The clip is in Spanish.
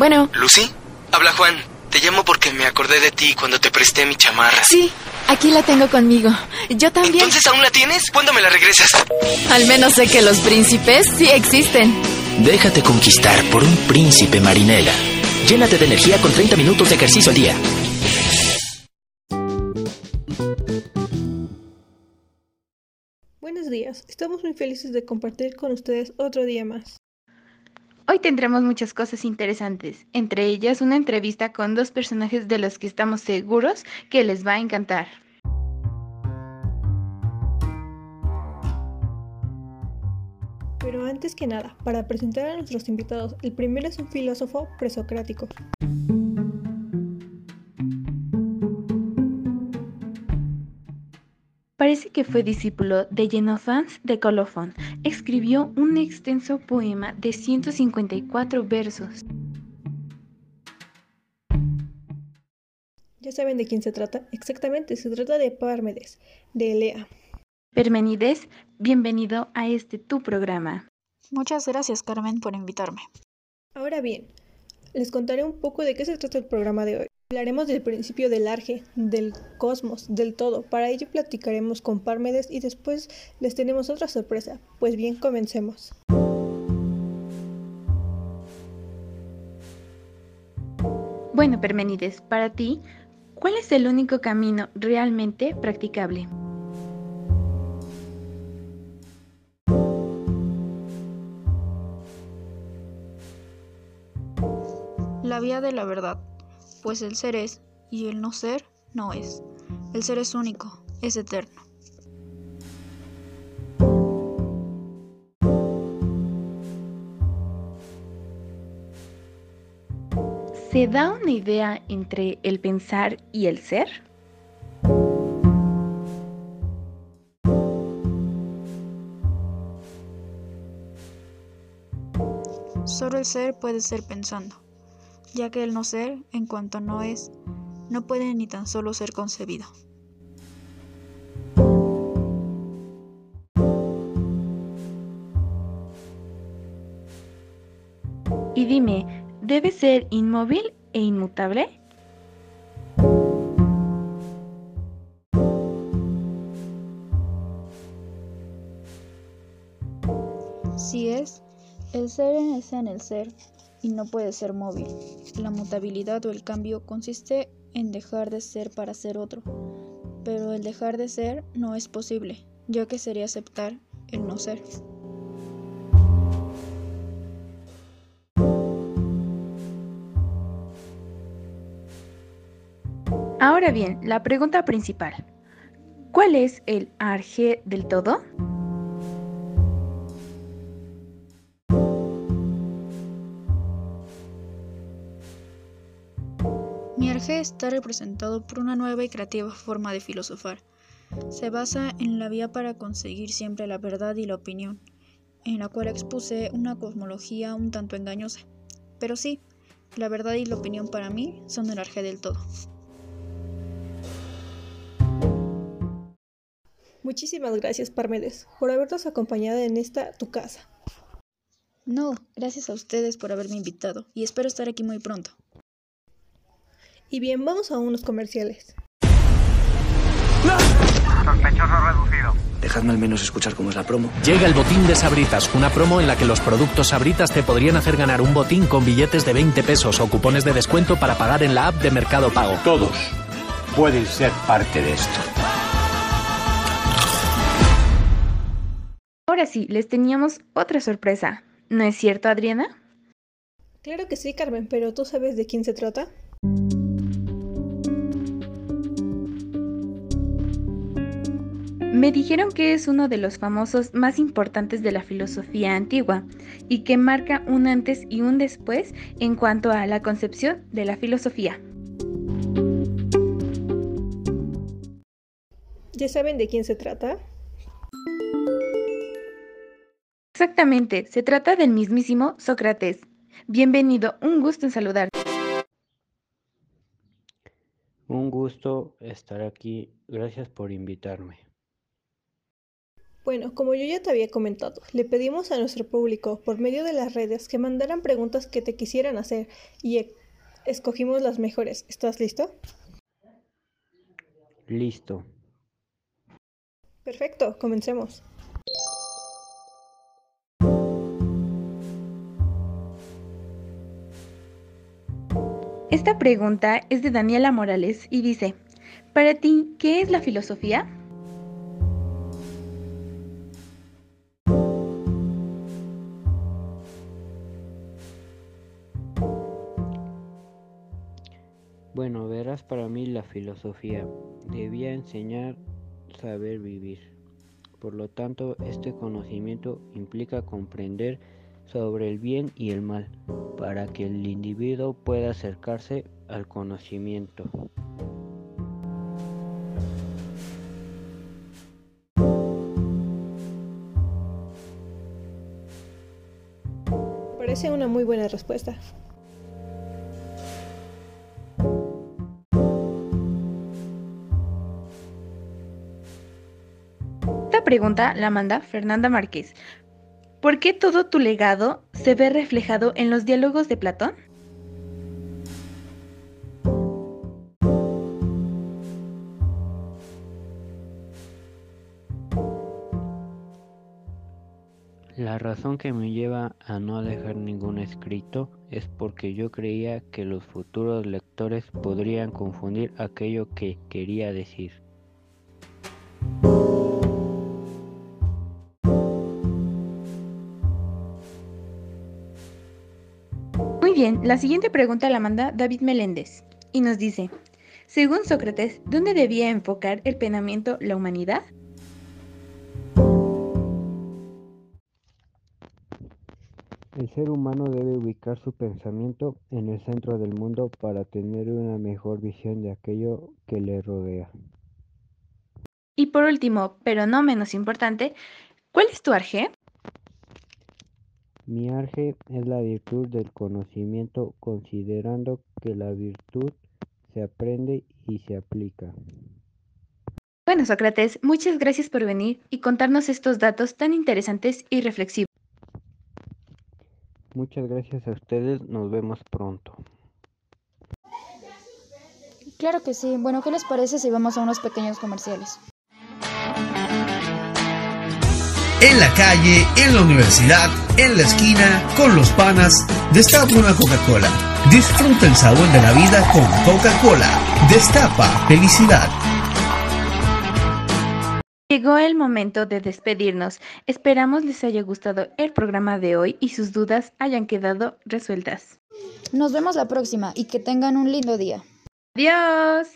Bueno. ¿Lucy? Habla Juan. Te llamo porque me acordé de ti cuando te presté mi chamarra. Sí, aquí la tengo conmigo. Yo también. ¿Entonces aún la tienes? ¿Cuándo me la regresas? Al menos sé que los príncipes sí existen. Déjate conquistar por un príncipe marinela. Llénate de energía con 30 minutos de ejercicio al día. Buenos días, estamos muy felices de compartir con ustedes otro día más. Hoy tendremos muchas cosas interesantes, entre ellas una entrevista con dos personajes de los que estamos seguros que les va a encantar. Pero antes que nada, para presentar a nuestros invitados, el primero es un filósofo presocrático. Parece que fue discípulo de Xenophans de Colofón. Escribió un extenso poema de 154 versos. Ya saben de quién se trata. Exactamente, se trata de Pármedes, de Elea. Permenides, bienvenido a este tu programa. Muchas gracias, Carmen, por invitarme. Ahora bien, les contaré un poco de qué se trata el programa de hoy. Hablaremos del principio del arge, del cosmos, del todo. Para ello platicaremos con Pármedes y después les tenemos otra sorpresa. Pues bien, comencemos. Bueno, Permenides, para ti, ¿cuál es el único camino realmente practicable? La vía de la verdad, pues el ser es y el no ser no es. El ser es único, es eterno. ¿Se da una idea entre el pensar y el ser? Solo el ser puede ser pensando, ya que el no ser, en cuanto no es, no puede ni tan solo ser concebido. Y dime, ¿debe ser inmóvil e inmutable? Si es, el ser es en el ser y no puede ser móvil. La mutabilidad o el cambio consiste en dejar de ser para ser otro, pero el dejar de ser no es posible, ya que sería aceptar el no ser. Ahora bien, la pregunta principal. ¿Cuál es el arge del todo? Mi arge está representado por una nueva y creativa forma de filosofar. Se basa en la vía para conseguir siempre la verdad y la opinión, en la cual expuse una cosmología un tanto engañosa. Pero sí, la verdad y la opinión para mí son el arge del todo. Muchísimas gracias, Parmedes, por habernos acompañado en esta tu casa. No, gracias a ustedes por haberme invitado y espero estar aquí muy pronto. Y bien, vamos a unos comerciales. Sospechoso reducido. Dejadme al menos escuchar cómo es la promo. Llega el botín de Sabritas, una promo en la que los productos Sabritas te podrían hacer ganar un botín con billetes de 20 pesos o cupones de descuento para pagar en la app de Mercado Pago. Todos pueden ser parte de esto. Ahora sí, les teníamos otra sorpresa. ¿No es cierto, Adriana? Claro que sí, Carmen, pero ¿tú sabes de quién se trata? Me dijeron que es uno de los famosos más importantes de la filosofía antigua y que marca un antes y un después en cuanto a la concepción de la filosofía. ¿Ya saben de quién se trata? Exactamente, se trata del mismísimo Sócrates. Bienvenido, un gusto en saludarte. Un gusto estar aquí. Gracias por invitarme. Bueno, como yo ya te había comentado, le pedimos a nuestro público por medio de las redes que mandaran preguntas que te quisieran hacer y e escogimos las mejores. ¿Estás listo? Listo. Perfecto, comencemos. Esta pregunta es de Daniela Morales y dice, para ti, ¿qué es la filosofía? Bueno, verás, para mí la filosofía debía enseñar saber vivir. Por lo tanto, este conocimiento implica comprender sobre el bien y el mal, para que el individuo pueda acercarse al conocimiento. Parece una muy buena respuesta. Pregunta la manda Fernanda Márquez. ¿Por qué todo tu legado se ve reflejado en los diálogos de Platón? La razón que me lleva a no dejar ningún escrito es porque yo creía que los futuros lectores podrían confundir aquello que quería decir. Bien, la siguiente pregunta la manda David Meléndez y nos dice, según Sócrates, ¿dónde debía enfocar el pensamiento la humanidad? El ser humano debe ubicar su pensamiento en el centro del mundo para tener una mejor visión de aquello que le rodea. Y por último, pero no menos importante, ¿cuál es tu arge? Mi arge es la virtud del conocimiento, considerando que la virtud se aprende y se aplica. Bueno, Sócrates, muchas gracias por venir y contarnos estos datos tan interesantes y reflexivos. Muchas gracias a ustedes, nos vemos pronto. Claro que sí. Bueno, ¿qué les parece si vamos a unos pequeños comerciales? En la calle, en la universidad, en la esquina, con los panas, destapa una Coca-Cola. Disfruta el sabor de la vida con Coca-Cola. Destapa felicidad. Llegó el momento de despedirnos. Esperamos les haya gustado el programa de hoy y sus dudas hayan quedado resueltas. Nos vemos la próxima y que tengan un lindo día. Adiós.